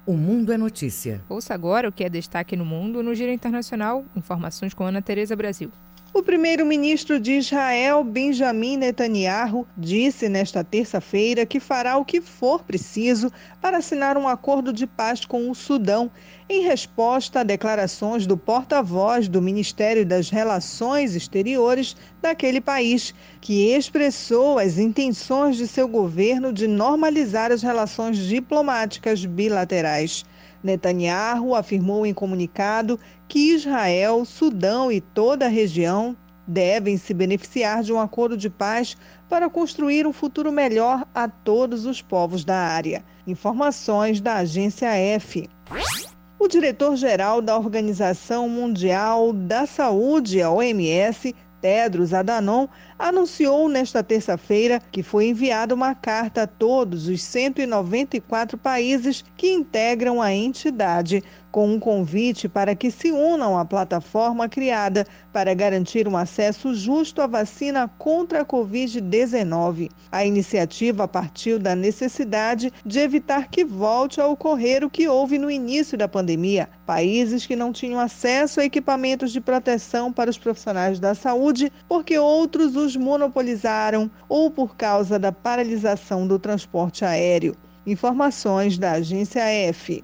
O Mundo é Notícia. Ouça agora o que é destaque no mundo no Giro Internacional. Informações com Ana Tereza Brasil. O primeiro-ministro de Israel, Benjamin Netanyahu, disse nesta terça-feira que fará o que for preciso para assinar um acordo de paz com o Sudão, em resposta a declarações do porta-voz do Ministério das Relações Exteriores daquele país, que expressou as intenções de seu governo de normalizar as relações diplomáticas bilaterais. Netanyahu afirmou em comunicado que Israel, Sudão e toda a região devem se beneficiar de um acordo de paz para construir um futuro melhor a todos os povos da área. Informações da agência F. O diretor-geral da Organização Mundial da Saúde, a OMS, Tedros Adhanom anunciou nesta terça-feira que foi enviada uma carta a todos os 194 países que integram a entidade com um convite para que se unam à plataforma criada para garantir um acesso justo à vacina contra a Covid-19. A iniciativa partiu da necessidade de evitar que volte a ocorrer o que houve no início da pandemia. Países que não tinham acesso a equipamentos de proteção para os profissionais da saúde porque outros os monopolizaram ou por causa da paralisação do transporte aéreo. Informações da agência F.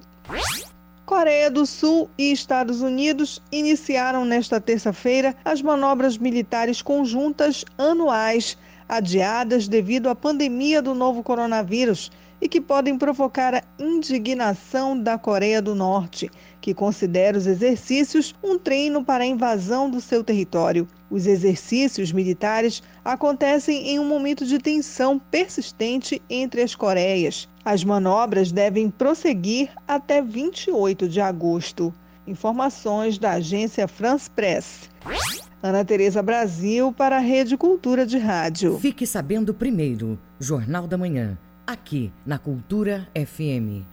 Coreia do Sul e Estados Unidos iniciaram nesta terça-feira as manobras militares conjuntas anuais, adiadas devido à pandemia do novo coronavírus e que podem provocar a indignação da Coreia do Norte, que considera os exercícios um treino para a invasão do seu território. Os exercícios militares acontecem em um momento de tensão persistente entre as Coreias. As manobras devem prosseguir até 28 de agosto. Informações da agência France Press. Ana Tereza Brasil para a Rede Cultura de Rádio. Fique sabendo primeiro, Jornal da Manhã, aqui na Cultura FM.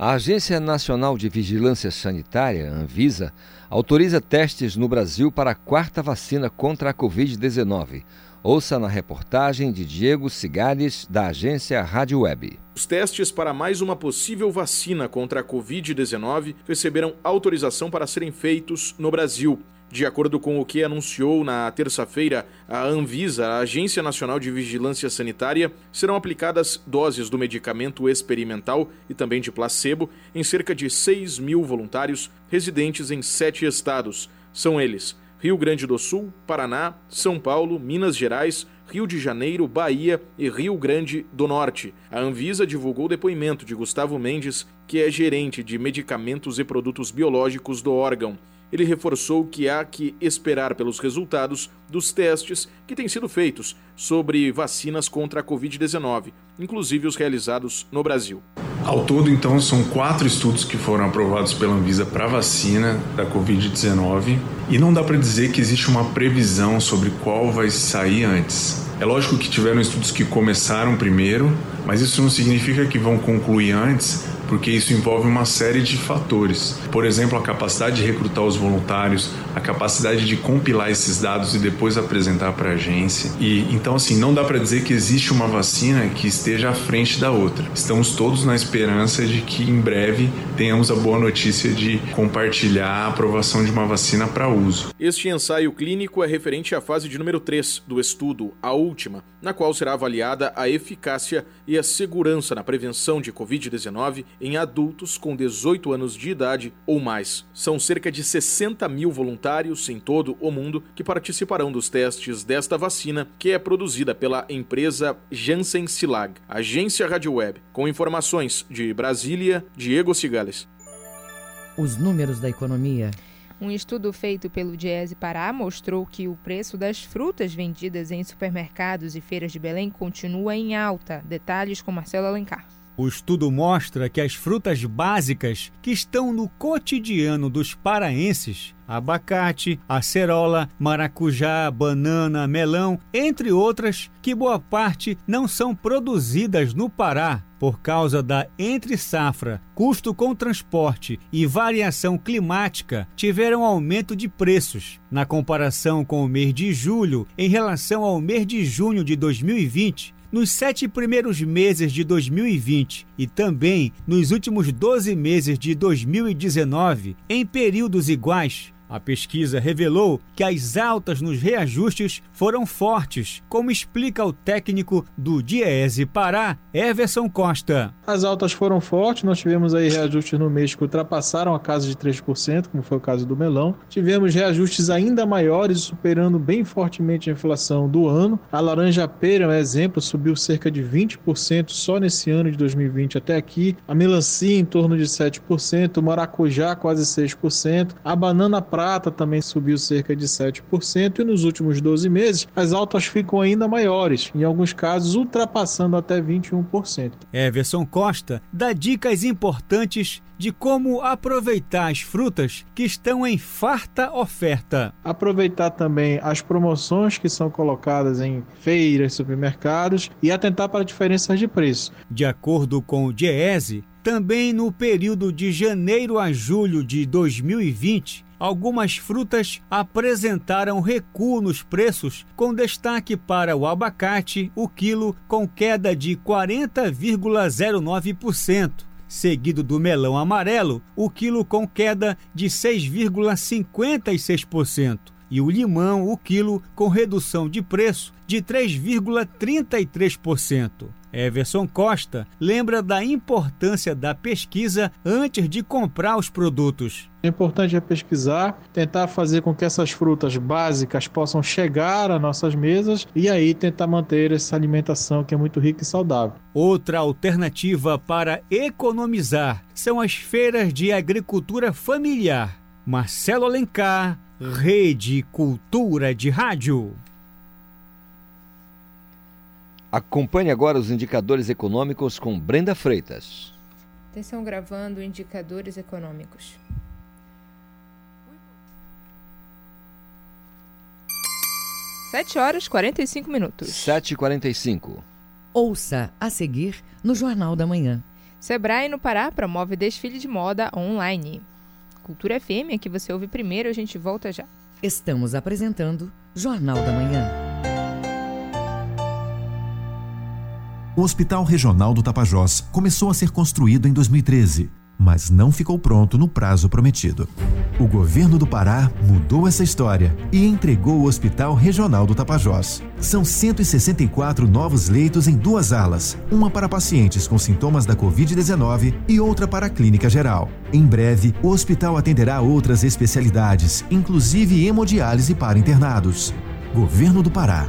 A Agência Nacional de Vigilância Sanitária, Anvisa, autoriza testes no Brasil para a quarta vacina contra a Covid-19. Ouça na reportagem de Diego Cigales, da agência Rádio Web. Os testes para mais uma possível vacina contra a Covid-19 receberam autorização para serem feitos no Brasil. De acordo com o que anunciou na terça-feira a Anvisa, a Agência Nacional de Vigilância Sanitária, serão aplicadas doses do medicamento experimental e também de placebo em cerca de 6 mil voluntários residentes em sete estados. São eles Rio Grande do Sul, Paraná, São Paulo, Minas Gerais, Rio de Janeiro, Bahia e Rio Grande do Norte. A Anvisa divulgou o depoimento de Gustavo Mendes, que é gerente de medicamentos e produtos biológicos do órgão ele reforçou que há que esperar pelos resultados dos testes que têm sido feitos sobre vacinas contra a Covid-19, inclusive os realizados no Brasil. Ao todo, então, são quatro estudos que foram aprovados pela Anvisa para vacina da Covid-19 e não dá para dizer que existe uma previsão sobre qual vai sair antes. É lógico que tiveram estudos que começaram primeiro, mas isso não significa que vão concluir antes, porque isso envolve uma série de fatores. Por exemplo, a capacidade de recrutar os voluntários, a capacidade de compilar esses dados e depois apresentar para a agência. E então assim, não dá para dizer que existe uma vacina que esteja à frente da outra. Estamos todos na esperança de que em breve tenhamos a boa notícia de compartilhar a aprovação de uma vacina para uso. Este ensaio clínico é referente à fase de número 3 do estudo, a última, na qual será avaliada a eficácia e a segurança na prevenção de COVID-19 em adultos com 18 anos de idade ou mais. São cerca de 60 mil voluntários em todo o mundo que participarão dos testes desta vacina, que é produzida pela empresa Janssen Silag, agência Rádio Web. Com informações de Brasília, Diego Cigales. Os números da economia. Um estudo feito pelo Diese Pará mostrou que o preço das frutas vendidas em supermercados e feiras de Belém continua em alta. Detalhes com Marcelo Alencar. O estudo mostra que as frutas básicas que estão no cotidiano dos paraenses abacate, acerola, maracujá, banana, melão, entre outras, que boa parte não são produzidas no Pará por causa da entre-safra, custo com transporte e variação climática, tiveram aumento de preços. Na comparação com o mês de julho, em relação ao mês de junho de 2020, nos sete primeiros meses de 2020 e também nos últimos 12 meses de 2019, em períodos iguais, a pesquisa revelou que as altas nos reajustes foram fortes, como explica o técnico do Diese Pará, Everson Costa. As altas foram fortes, nós tivemos aí reajustes no mês que ultrapassaram a casa de 3%, como foi o caso do melão. Tivemos reajustes ainda maiores, superando bem fortemente a inflação do ano. A laranja pera, um exemplo, subiu cerca de 20% só nesse ano de 2020 até aqui. A melancia em torno de 7%, o maracujá quase 6%, a banana também subiu cerca de 7% e nos últimos 12 meses as altas ficam ainda maiores, em alguns casos ultrapassando até 21%. Everson Costa dá dicas importantes de como aproveitar as frutas que estão em farta oferta. Aproveitar também as promoções que são colocadas em feiras, supermercados e atentar para diferenças de preço. De acordo com o Diese, Também no período de janeiro a julho de 2020, algumas frutas apresentaram recuo nos preços, com destaque para o abacate, o quilo com queda de 40,09%, seguido do melão amarelo, o quilo com queda de 6,56%, e o limão, o quilo com redução de preço de 3,33%. Everson Costa lembra da importância da pesquisa antes de comprar os produtos. O importante é pesquisar, tentar fazer com que essas frutas básicas possam chegar às nossas mesas e aí tentar manter essa alimentação que é muito rica e saudável. Outra alternativa para economizar são as feiras de agricultura familiar. Marcelo Alencar, Rede Cultura de Rádio. Acompanhe agora os indicadores econômicos com Brenda Freitas. Atenção gravando indicadores econômicos. Sete horas quarenta e cinco minutos. Sete quarenta e cinco. Ouça a seguir no Jornal da Manhã. Sebrae no Pará promove desfile de moda online. Cultura FM, aqui você ouve primeiro, a gente volta já. Estamos apresentando Jornal da Manhã. O Hospital Regional do Tapajós começou a ser construído em 2013, mas não ficou pronto no prazo prometido. O governo do Pará mudou essa história e entregou o Hospital Regional do Tapajós. São 164 novos leitos em duas alas, uma para pacientes com sintomas da Covid-19 e outra para a clínica geral. Em breve, o hospital atenderá outras especialidades, inclusive hemodiálise para internados. Governo do Pará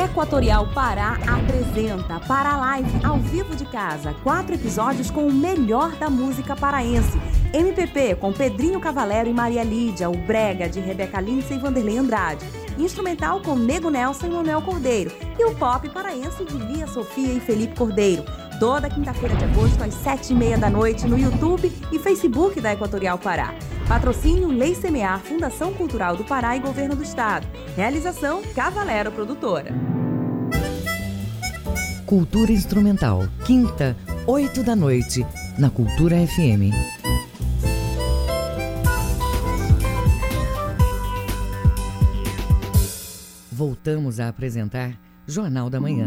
Equatorial Pará apresenta Para Live ao vivo de casa. Quatro episódios com o melhor da música paraense. MPP com Pedrinho Cavalero e Maria Lídia. O Brega de Rebeca Lindsay e Vanderlei Andrade. Instrumental com Nego Nelson e Manuel Cordeiro. E o pop paraense de Lia Sofia e Felipe Cordeiro. Toda quinta-feira de agosto, às sete e meia da noite, no YouTube e Facebook da Equatorial Pará. Patrocínio Lei Semear, Fundação Cultural do Pará e Governo do Estado. Realização Cavalero Produtora. Cultura Instrumental, quinta, oito da noite, na Cultura FM. Voltamos a apresentar Jornal da Manhã.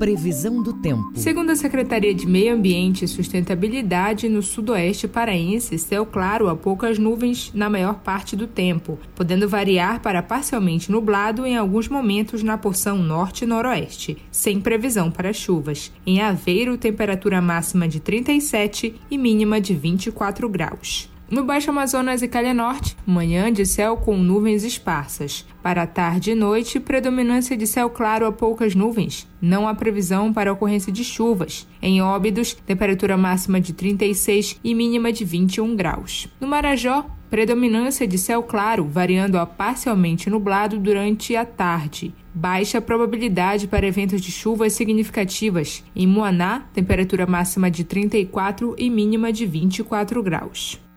Previsão do tempo. Segundo a Secretaria de Meio Ambiente e Sustentabilidade, no sudoeste paraense, céu claro a poucas nuvens na maior parte do tempo, podendo variar para parcialmente nublado em alguns momentos na porção norte noroeste, sem previsão para chuvas. Em Aveiro, temperatura máxima de 37 e mínima de 24 graus. No Baixo Amazonas e Calha Norte, manhã de céu com nuvens esparsas. Para tarde e noite, predominância de céu claro a poucas nuvens. Não há previsão para ocorrência de chuvas. Em Óbidos, temperatura máxima de 36 e mínima de 21 graus. No Marajó, predominância de céu claro, variando a parcialmente nublado durante a tarde. Baixa probabilidade para eventos de chuvas significativas. Em Moaná, temperatura máxima de 34 e mínima de 24 graus.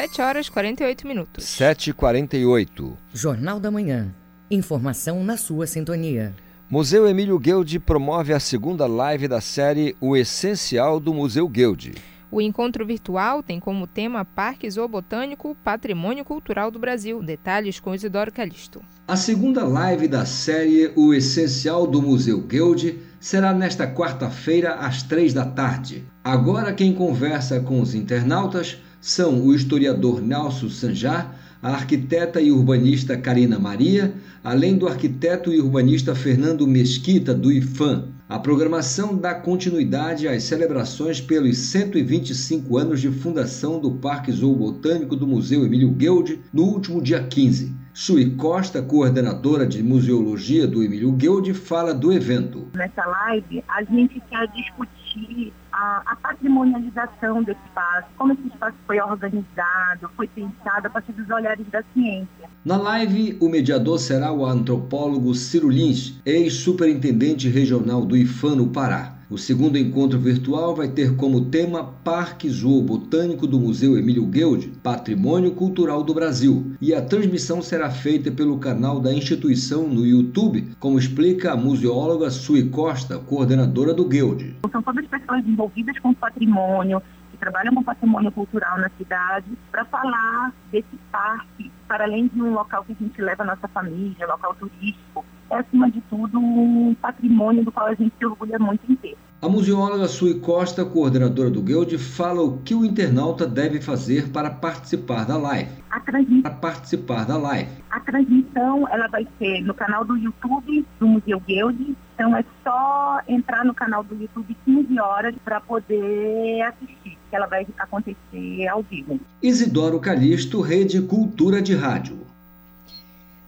7 horas e 48 minutos. 7 e 48 Jornal da Manhã. Informação na sua sintonia. Museu Emílio Guilde promove a segunda live da série O Essencial do Museu Guilde. O encontro virtual tem como tema Parque Zoobotânico Patrimônio Cultural do Brasil. Detalhes com Isidoro Calixto. A segunda live da série O Essencial do Museu Guilde será nesta quarta-feira às três da tarde. Agora quem conversa com os internautas são o historiador Nelson Sanjar, a arquiteta e urbanista Karina Maria, além do arquiteto e urbanista Fernando Mesquita, do IFAM. A programação dá continuidade às celebrações pelos 125 anos de fundação do Parque Zoobotânico do Museu Emílio Guild no último dia 15. Sui Costa, coordenadora de museologia do Emílio Guild, fala do evento. Nessa live, a gente quer discutir discutir a, a, patrimonialização desse espaço, como esse espaço foi organizado, foi pensado a partir dos olhares da ciência. Na live, o mediador será o antropólogo Ciro Lins, ex-superintendente regional do IFAM no Pará. O segundo encontro virtual vai ter como tema Parque Zoobotânico do Museu Emílio Guild, Patrimônio Cultural do Brasil, e a transmissão será feita pelo canal da instituição no YouTube, como explica a museóloga Sui Costa, coordenadora do Guild. São todas pessoas envolvidas com patrimônio, que trabalham com patrimônio cultural na cidade, para falar desse parque, para além de um local que a gente leva a nossa família, local turístico, é, acima de tudo, um patrimônio do qual a gente se orgulha muito em ter. A museóloga Sui Costa, coordenadora do Guild, fala o que o internauta deve fazer para participar da live. A transmissão, para participar da live. A transmissão ela vai ser no canal do YouTube do Museu Guild. Então é só entrar no canal do YouTube 15 horas para poder assistir, que ela vai acontecer ao vivo. Isidoro Calixto, Rede Cultura de Rádio.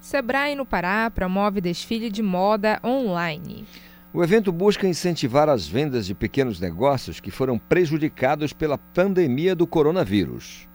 Sebrae no Pará promove desfile de moda online. O evento busca incentivar as vendas de pequenos negócios que foram prejudicados pela pandemia do coronavírus.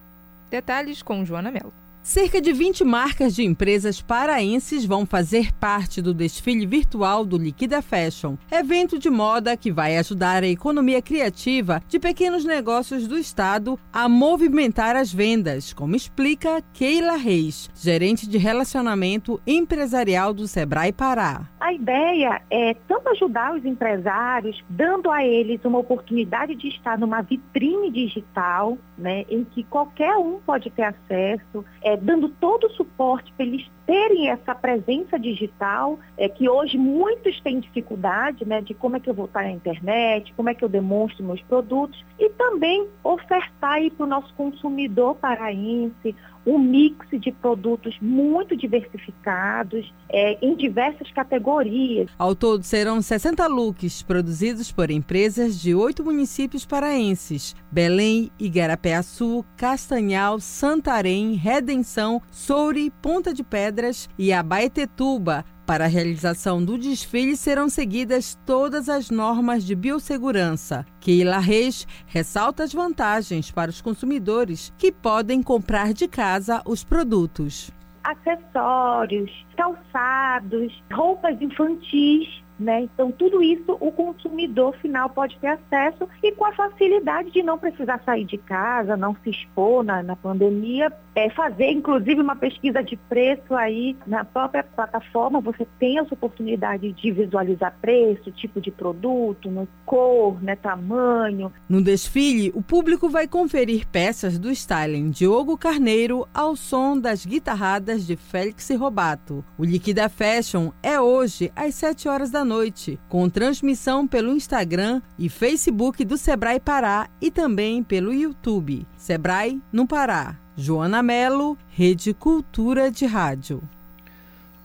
Detalhes com Joana Mello. Cerca de 20 marcas de empresas paraenses vão fazer parte do desfile virtual do Liquida Fashion, evento de moda que vai ajudar a economia criativa de pequenos negócios do estado a movimentar as vendas, como explica Keila Reis, gerente de relacionamento empresarial do Sebrae Pará. A ideia é tanto ajudar os empresários, dando a eles uma oportunidade de estar numa vitrine digital, né, em que qualquer um pode ter acesso, é, dando todo o suporte para eles terem essa presença digital, é, que hoje muitos têm dificuldade né, de como é que eu vou estar na internet, como é que eu demonstro meus produtos, e também ofertar para o nosso consumidor paraense um mix de produtos muito diversificados é, em diversas categorias. Ao todo serão 60 looks produzidos por empresas de oito municípios paraenses: Belém, Igarapé-Açu, Castanhal, Santarém, Redenção, Soure, Ponta de Pedras e Abaetetuba, para a realização do desfile serão seguidas todas as normas de biossegurança. Keila Reis ressalta as vantagens para os consumidores que podem comprar de casa os produtos. Acessórios, calçados, roupas infantis né? Então, tudo isso o consumidor final pode ter acesso e com a facilidade de não precisar sair de casa, não se expor na, na pandemia, é, fazer inclusive uma pesquisa de preço aí na própria plataforma, você tem essa oportunidade de visualizar preço, tipo de produto, cor, né, tamanho. No desfile, o público vai conferir peças do styling Diogo Carneiro ao som das guitarradas de Félix Robato. O Liquida Fashion é hoje às 7 horas da noite, com transmissão pelo Instagram e Facebook do Sebrae Pará e também pelo YouTube. Sebrae no Pará. Joana Melo, Rede Cultura de Rádio.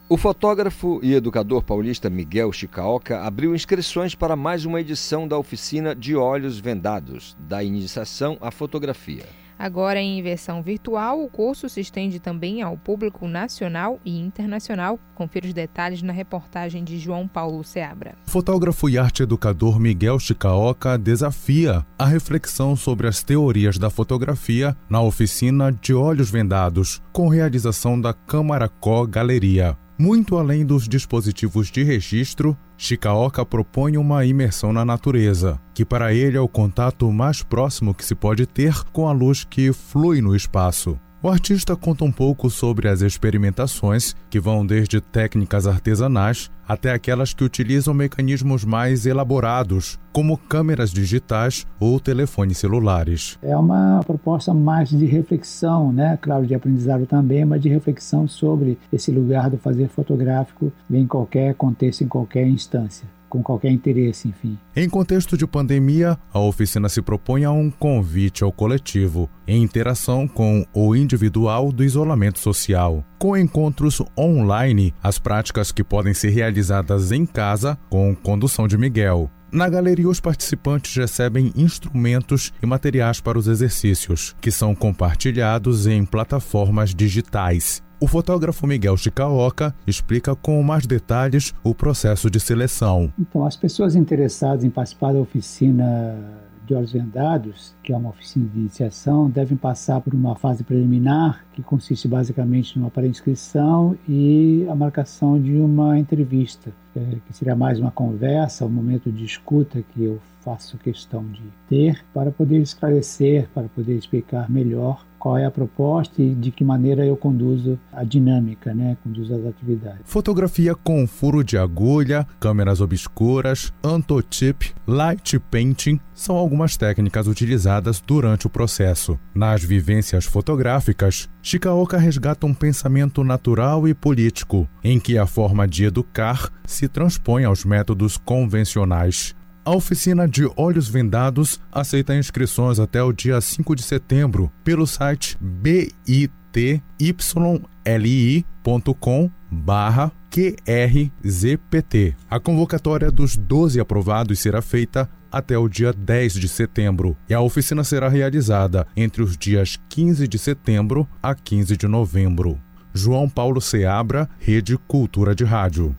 O fotógrafo e educador paulista Miguel Chicaoca abriu inscrições para mais uma edição da oficina de Olhos Vendados, da iniciação à fotografia. Agora, em versão virtual, o curso se estende também ao público nacional e internacional. Confira os detalhes na reportagem de João Paulo Seabra. Fotógrafo e arte educador Miguel Chicaoca desafia a reflexão sobre as teorias da fotografia na oficina de Olhos Vendados, com realização da Câmara Có Galeria. Muito além dos dispositivos de registro, Chicaoca propõe uma imersão na natureza, que para ele é o contato mais próximo que se pode ter com a luz que flui no espaço. O artista conta um pouco sobre as experimentações, que vão desde técnicas artesanais até aquelas que utilizam mecanismos mais elaborados, como câmeras digitais ou telefones celulares. É uma proposta mais de reflexão, né? claro, de aprendizado também, mas de reflexão sobre esse lugar do fazer fotográfico em qualquer contexto, em qualquer instância com qualquer interesse, enfim. Em contexto de pandemia, a oficina se propõe a um convite ao coletivo, em interação com o individual do isolamento social. Com encontros online, as práticas que podem ser realizadas em casa, com condução de Miguel. Na galeria, os participantes recebem instrumentos e materiais para os exercícios, que são compartilhados em plataformas digitais. O fotógrafo Miguel Chicaoca explica com mais detalhes o processo de seleção. Então, as pessoas interessadas em participar da oficina de olhos vendados, que é uma oficina de iniciação, devem passar por uma fase preliminar, que consiste basicamente numa pré-inscrição e a marcação de uma entrevista, é, que seria mais uma conversa, um momento de escuta que eu faço questão de ter para poder esclarecer, para poder explicar melhor qual é a proposta e de que maneira eu conduzo a dinâmica, né? conduzo as atividades. Fotografia com furo de agulha, câmeras obscuras, antotip, light painting são algumas técnicas utilizadas durante o processo. Nas vivências fotográficas, Chicaoka resgata um pensamento natural e político, em que a forma de educar se transpõe aos métodos convencionais. A oficina de Olhos Vendados aceita inscrições até o dia 5 de setembro pelo site bityli.com barra QRZPT. A convocatória dos 12 aprovados será feita até o dia 10 de setembro e a oficina será realizada entre os dias 15 de setembro a 15 de novembro. João Paulo Seabra, Rede Cultura de Rádio.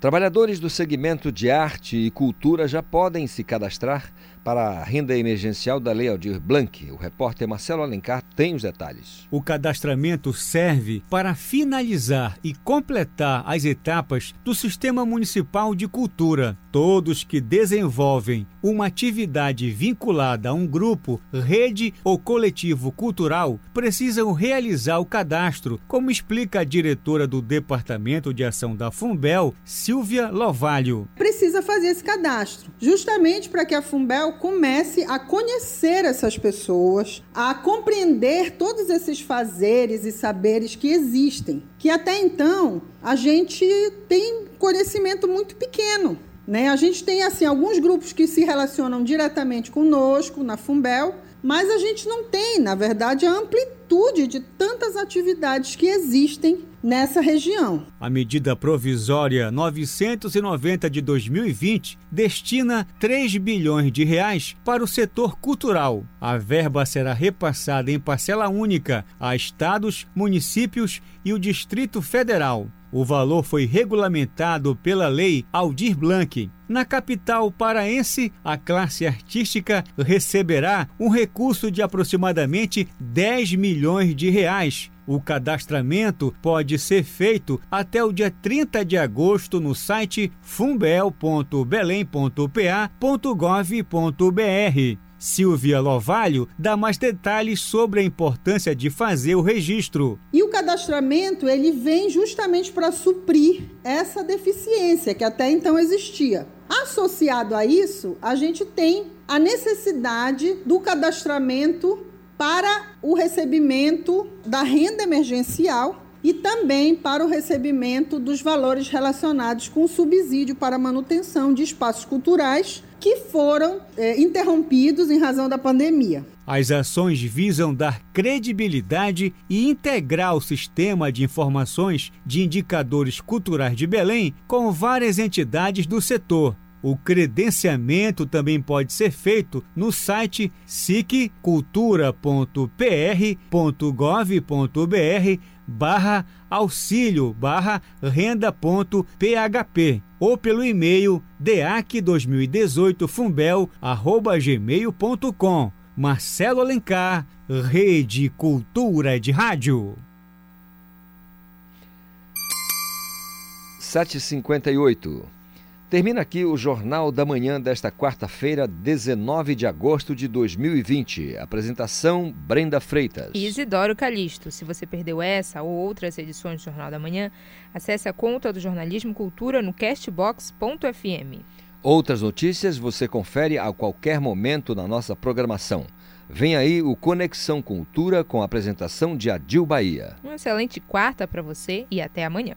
Trabalhadores do segmento de arte e cultura já podem se cadastrar para a renda emergencial da Lei Aldir Blanc. O repórter Marcelo Alencar tem os detalhes. O cadastramento serve para finalizar e completar as etapas do Sistema Municipal de Cultura. Todos que desenvolvem uma atividade vinculada a um grupo, rede ou coletivo cultural precisam realizar o cadastro, como explica a diretora do Departamento de Ação da Fumbel, Silvia Lovalho. Precisa fazer esse cadastro, justamente para que a Fumbel comece a conhecer essas pessoas, a compreender todos esses fazeres e saberes que existem, que até então a gente tem conhecimento muito pequeno. Né? A gente tem assim alguns grupos que se relacionam diretamente conosco na Fumbel, mas a gente não tem, na verdade, a amplitude de tantas atividades que existem nessa região. A medida provisória 990 de 2020 destina 3 bilhões de reais para o setor cultural. A verba será repassada em parcela única a estados, municípios e o Distrito Federal. O valor foi regulamentado pela Lei Aldir Blanc. Na capital paraense, a classe artística receberá um recurso de aproximadamente 10 milhões de reais. O cadastramento pode ser feito até o dia 30 de agosto no site fumbel.belém.pa.gov.br. Silvia Lovalho dá mais detalhes sobre a importância de fazer o registro. E o cadastramento ele vem justamente para suprir essa deficiência que até então existia. Associado a isso, a gente tem a necessidade do cadastramento para o recebimento da renda emergencial e também para o recebimento dos valores relacionados com o subsídio para manutenção de espaços culturais que foram é, interrompidos em razão da pandemia. As ações visam dar credibilidade e integrar o sistema de informações de indicadores culturais de Belém com várias entidades do setor. O credenciamento também pode ser feito no site siccultura.pr.gov.br barra auxílio barra renda.php ou pelo e-mail deac2018fumbel arroba gmail.com Marcelo Alencar, Rede Cultura de Rádio. 758. Termina aqui o Jornal da Manhã desta quarta-feira, 19 de agosto de 2020. Apresentação: Brenda Freitas. E Isidoro Calixto. Se você perdeu essa ou outras edições do Jornal da Manhã, acesse a conta do Jornalismo Cultura no castbox.fm. Outras notícias você confere a qualquer momento na nossa programação. Vem aí o Conexão Cultura com a apresentação de Adil Bahia. Uma excelente quarta para você e até amanhã.